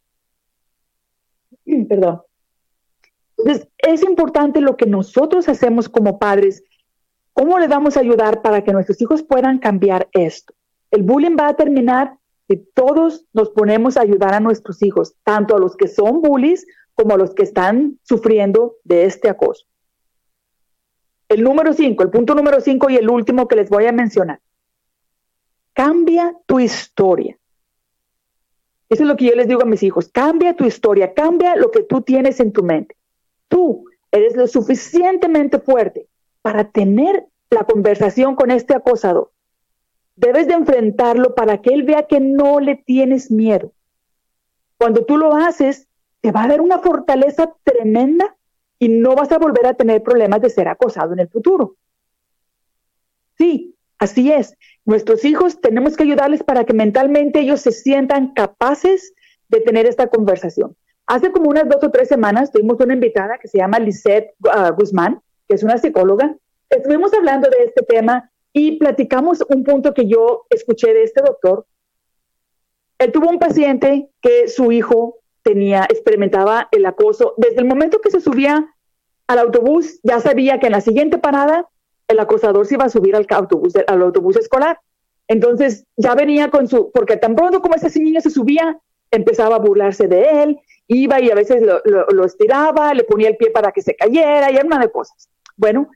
Speaker 1: Perdón. Entonces, es importante lo que nosotros hacemos como padres. ¿Cómo le vamos a ayudar para que nuestros hijos puedan cambiar esto? El bullying va a terminar si todos nos ponemos a ayudar a nuestros hijos, tanto a los que son bullies como a los que están sufriendo de este acoso. El número cinco, el punto número cinco y el último que les voy a mencionar. Cambia tu historia. Eso es lo que yo les digo a mis hijos. Cambia tu historia, cambia lo que tú tienes en tu mente. Tú eres lo suficientemente fuerte para tener la conversación con este acosador. Debes de enfrentarlo para que él vea que no le tienes miedo. Cuando tú lo haces, te va a dar una fortaleza tremenda y no vas a volver a tener problemas de ser acosado en el futuro. Sí, así es. Nuestros hijos tenemos que ayudarles para que mentalmente ellos se sientan capaces de tener esta conversación. Hace como unas dos o tres semanas tuvimos una invitada que se llama Lisette ah, Guzmán, que es una psicóloga. Estuvimos hablando de este tema y platicamos un punto que yo escuché de este doctor. Él tuvo un paciente que su hijo tenía, experimentaba el acoso. Desde el momento que se subía al autobús, ya sabía que en la siguiente parada el acosador se iba a subir al autobús, al autobús escolar. Entonces ya venía con su, porque tan pronto como ese niño se subía, empezaba a burlarse de él, iba y a veces lo, estiraba, le ponía el pie para que se cayera y una de cosas. Bueno,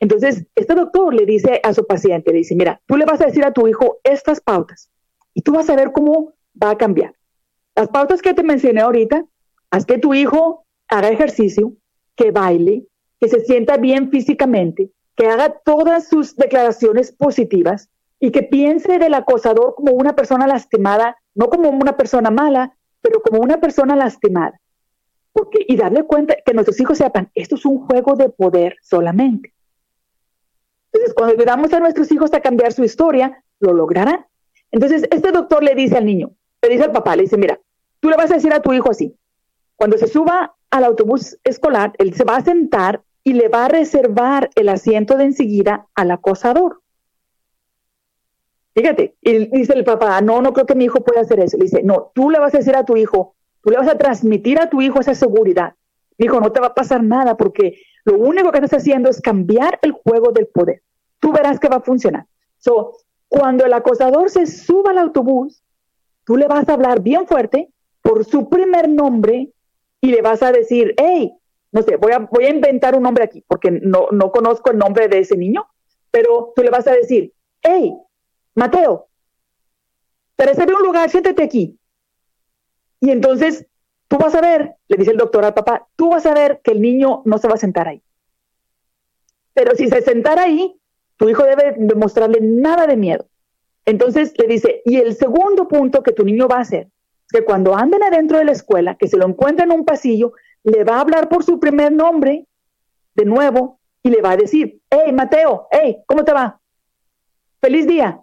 Speaker 1: entonces este doctor le dice a su paciente, le dice, mira, tú le vas a decir a tu hijo estas pautas y tú vas a ver cómo va a cambiar. Las pautas que te mencioné ahorita, haz que tu hijo haga ejercicio, que baile, que se sienta bien físicamente, que haga todas sus declaraciones positivas y que piense del acosador como una persona lastimada, no como una persona mala, pero como una persona lastimada. Y darle cuenta que nuestros hijos sepan, esto es un juego de poder solamente. Entonces, cuando ayudamos a nuestros hijos a cambiar su historia, lo lograrán. Entonces, este doctor le dice al niño, le dice al papá, le dice, mira, tú le vas a decir a tu hijo así, cuando se suba al autobús escolar, él se va a sentar y le va a reservar el asiento de enseguida al acosador. Fíjate, y dice el papá, no, no creo que mi hijo pueda hacer eso. Le dice, no, tú le vas a decir a tu hijo, tú le vas a transmitir a tu hijo esa seguridad. No te va a pasar nada porque lo único que estás haciendo es cambiar el juego del poder. Tú verás que va a funcionar. So, cuando el acosador se suba al autobús, tú le vas a hablar bien fuerte por su primer nombre y le vas a decir, hey, no sé, voy a, voy a inventar un nombre aquí porque no, no conozco el nombre de ese niño, pero tú le vas a decir, hey, Mateo, te reservé un lugar, siéntate aquí. Y entonces tú vas a ver, le dice el doctor al papá, tú vas a ver que el niño no se va a sentar ahí. Pero si se sentara ahí, tu hijo debe demostrarle nada de miedo. Entonces le dice, y el segundo punto que tu niño va a hacer, que cuando anden adentro de la escuela, que se lo encuentre en un pasillo, le va a hablar por su primer nombre de nuevo y le va a decir, hey Mateo, hey, ¿cómo te va? Feliz día.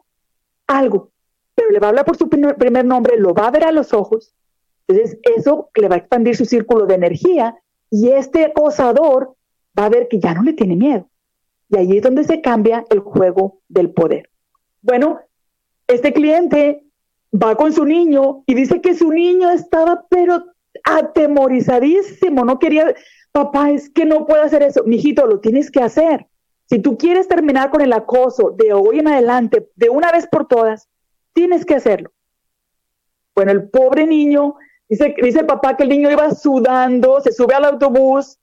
Speaker 1: Algo. Pero le va a hablar por su primer nombre, lo va a ver a los ojos. Entonces eso le va a expandir su círculo de energía y este acosador va a ver que ya no le tiene miedo. Y ahí es donde se cambia el juego del poder. Bueno, este cliente va con su niño y dice que su niño estaba pero atemorizadísimo, no quería, papá, es que no puedo hacer eso. Mijito, lo tienes que hacer. Si tú quieres terminar con el acoso de hoy en adelante, de una vez por todas, tienes que hacerlo. Bueno, el pobre niño, dice, dice el papá que el niño iba sudando, se sube al autobús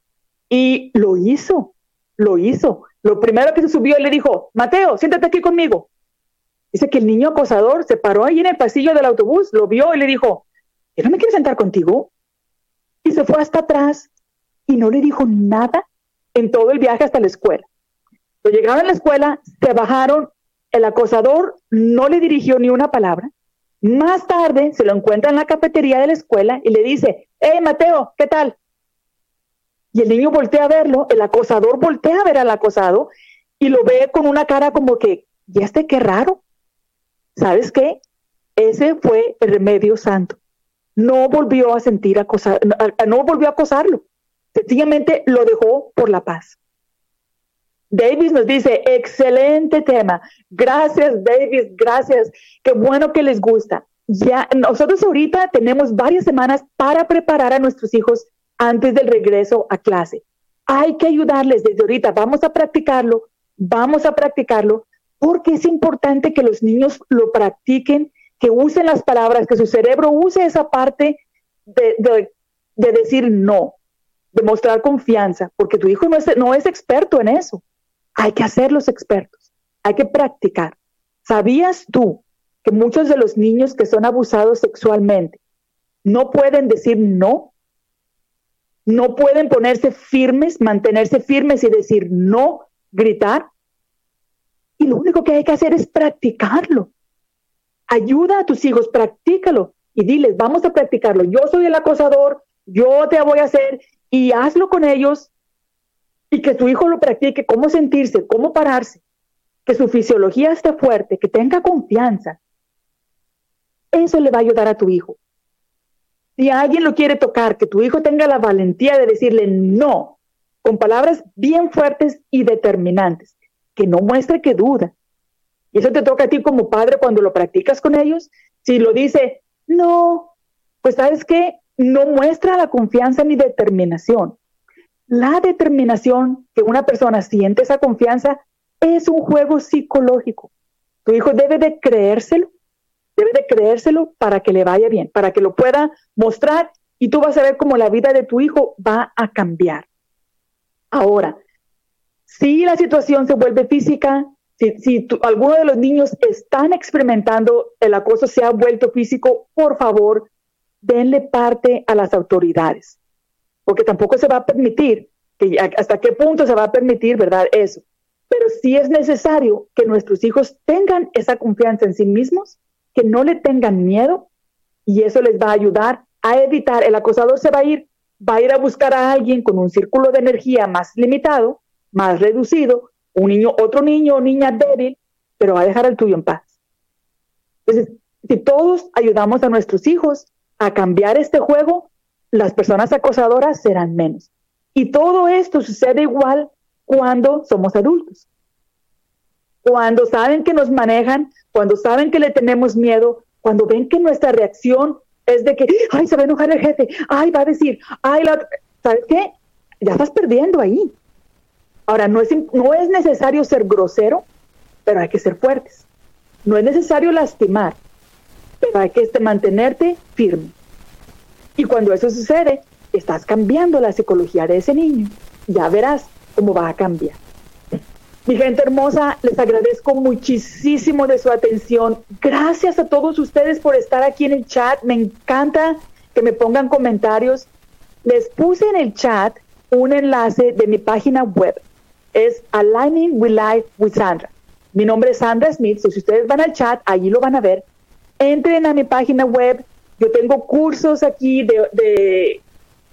Speaker 1: y lo hizo, lo hizo. Lo primero que se subió, le dijo, Mateo, siéntate aquí conmigo. Dice que el niño acosador se paró ahí en el pasillo del autobús, lo vio y le dijo, ¿no me quieres sentar contigo? Y se fue hasta atrás y no le dijo nada en todo el viaje hasta la escuela. Cuando llegaron a la escuela, se bajaron, el acosador no le dirigió ni una palabra. Más tarde se lo encuentra en la cafetería de la escuela y le dice, hey Mateo, ¿qué tal? Y el niño voltea a verlo, el acosador voltea a ver al acosado y lo ve con una cara como que, ¿y este qué raro? ¿Sabes qué? Ese fue el remedio santo. No volvió a sentir acosar, no volvió a acosarlo. Sencillamente lo dejó por la paz. Davis nos dice, excelente tema. Gracias, Davis, gracias. Qué bueno que les gusta. Ya, nosotros ahorita tenemos varias semanas para preparar a nuestros hijos antes del regreso a clase. Hay que ayudarles desde ahorita. Vamos a practicarlo, vamos a practicarlo, porque es importante que los niños lo practiquen, que usen las palabras, que su cerebro use esa parte de, de decir no, de mostrar confianza, porque tu hijo no es, no es experto en eso. Hay que hacerlos expertos, hay que practicar. ¿Sabías tú que muchos de los niños que son abusados sexualmente no pueden decir no? No pueden ponerse firmes, mantenerse firmes y decir no, gritar. Y lo único que hay que hacer es practicarlo. Ayuda a tus hijos, practícalo y diles, vamos a practicarlo. Yo soy el acosador, yo te voy a hacer y hazlo con ellos y que tu hijo lo practique, cómo sentirse, cómo pararse, que su fisiología esté fuerte, que tenga confianza. Eso le va a ayudar a tu hijo. Si alguien lo quiere tocar, que tu hijo tenga la valentía de decirle no, con palabras bien fuertes y determinantes, que no muestre que duda. Y eso te toca a ti como padre cuando lo practicas con ellos. Si lo dice, no, pues sabes qué, no muestra la confianza ni determinación. La determinación que una persona siente esa confianza es un juego psicológico. Tu hijo debe de creérselo, debe de creérselo para que le vaya bien, para que lo pueda mostrar y tú vas a ver cómo la vida de tu hijo va a cambiar. Ahora, si la situación se vuelve física, si, alguno de los niños están experimentando el acoso, se ha vuelto físico, por favor, denle parte a las autoridades, porque tampoco se va a permitir, que hasta qué punto se va a permitir, ¿verdad? Eso. Pero sí es necesario que nuestros hijos tengan esa confianza en sí mismos, que no le tengan miedo, y eso les va a ayudar a evitar, el acosador se va a ir, va a ir a buscar a alguien con un círculo de energía más limitado, más reducido, un niño, otro niño o niña débil, pero va a dejar al tuyo en paz. Entonces, si todos ayudamos a nuestros hijos a cambiar este juego, las personas acosadoras serán menos. Y todo esto sucede igual cuando somos adultos. Cuando saben que nos manejan, cuando saben que le tenemos miedo, cuando ven que nuestra reacción es de que, ay, se va a enojar el jefe, ay, va a decir, ay, la... ¿sabes qué? Ya estás perdiendo ahí. Ahora, no es, no es necesario ser grosero, pero hay que ser fuertes. No es necesario lastimar, pero hay que este, mantenerte firme. Y cuando eso sucede, estás cambiando la psicología de ese niño. Ya verás cómo va a cambiar. Mi gente hermosa, les agradezco muchísimo de su atención. Gracias a todos ustedes por estar aquí en el chat. Me encanta que me pongan comentarios. Les puse en el chat un enlace de mi página web. Es Aligning with Life with Sandra. Mi nombre es Sandra Smith. si ustedes van al chat, allí lo van a ver. Entren a mi página web. Yo tengo cursos aquí de,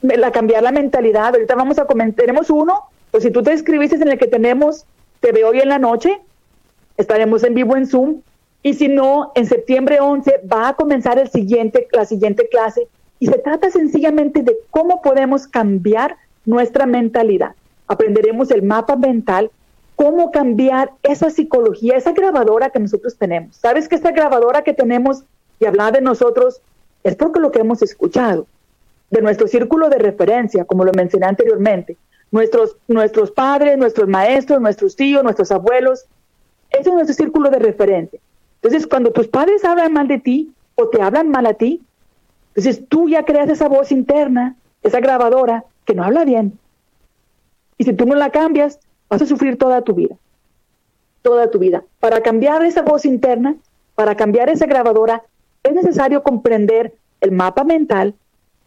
Speaker 1: de, la cambiar la mentalidad. Ahorita vamos a comentar. Tenemos uno. Pues si tú te inscribiste en el que tenemos te veo hoy en la noche. Estaremos en vivo en Zoom. Y si no, en septiembre 11 va a comenzar el siguiente, la siguiente clase. Y se trata sencillamente de cómo podemos cambiar nuestra mentalidad. Aprenderemos el mapa mental, cómo cambiar esa psicología, esa grabadora que nosotros tenemos. ¿Sabes que esta grabadora que tenemos y hablar de nosotros es porque lo que hemos escuchado, de nuestro círculo de referencia, como lo mencioné anteriormente, nuestros, nuestros padres, nuestros maestros, nuestros tíos, nuestros abuelos. Ese es nuestro círculo de referencia. Entonces, cuando tus padres hablan mal de ti o te hablan mal a ti, entonces tú ya creas esa voz interna, esa grabadora que no habla bien. Y si tú no la cambias, vas a sufrir toda tu vida. Toda tu vida. Para cambiar esa voz interna, para cambiar esa grabadora, es necesario comprender el mapa mental,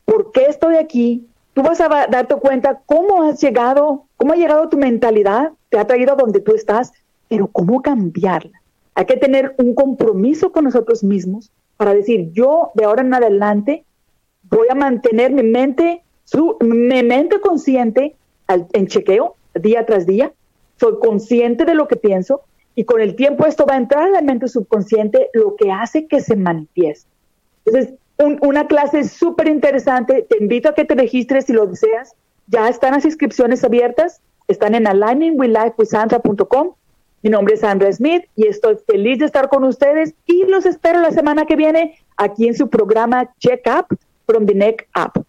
Speaker 1: por qué estoy aquí, tú vas a darte cuenta cómo has llegado, cómo ha llegado tu mentalidad, te ha traído a donde tú estás, pero cómo cambiarla. Hay que tener un compromiso con nosotros mismos para decir, yo de ahora en adelante voy a mantener mi mente, su, mi mente consciente en chequeo día tras día, soy consciente de lo que pienso y con el tiempo esto va a entrar en la mente subconsciente, lo que hace que se manifieste. Entonces, una clase súper interesante. Te invito a que te registres si lo deseas. Ya están las inscripciones abiertas. Están en aligningwithlifewithsandra.com. Mi nombre es Sandra Smith y estoy feliz de estar con ustedes y los espero la semana que viene aquí en su programa Check Up from the Neck Up.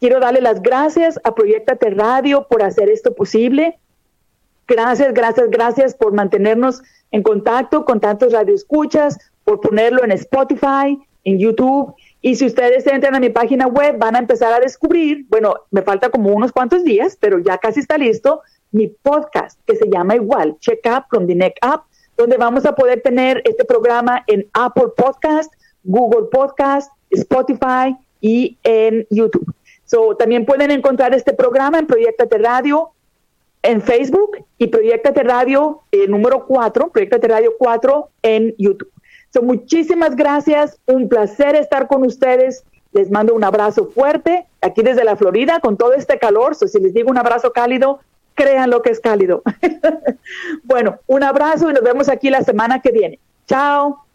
Speaker 1: Quiero darle las gracias a Proyectate Radio por hacer esto posible. Gracias, gracias, gracias por mantenernos en contacto con tantos radioescuchas, por ponerlo en Spotify, en YouTube y si ustedes entran a mi página web, van a empezar a descubrir, bueno, me falta como unos cuantos días, pero ya casi está listo, mi podcast que se llama igual, Check Up from the Neck Up, donde vamos a poder tener este programa en Apple Podcast, Google Podcast, Spotify y en YouTube. So, también pueden encontrar este programa en Proyectate Radio en Facebook y Proyectate Radio eh, número 4, Proyectate Radio 4 en YouTube muchísimas gracias, un placer estar con ustedes. Les mando un abrazo fuerte aquí desde la Florida con todo este calor. si les digo un abrazo cálido, crean lo que es cálido. (laughs) bueno, un abrazo y nos vemos aquí la semana que viene. Chao.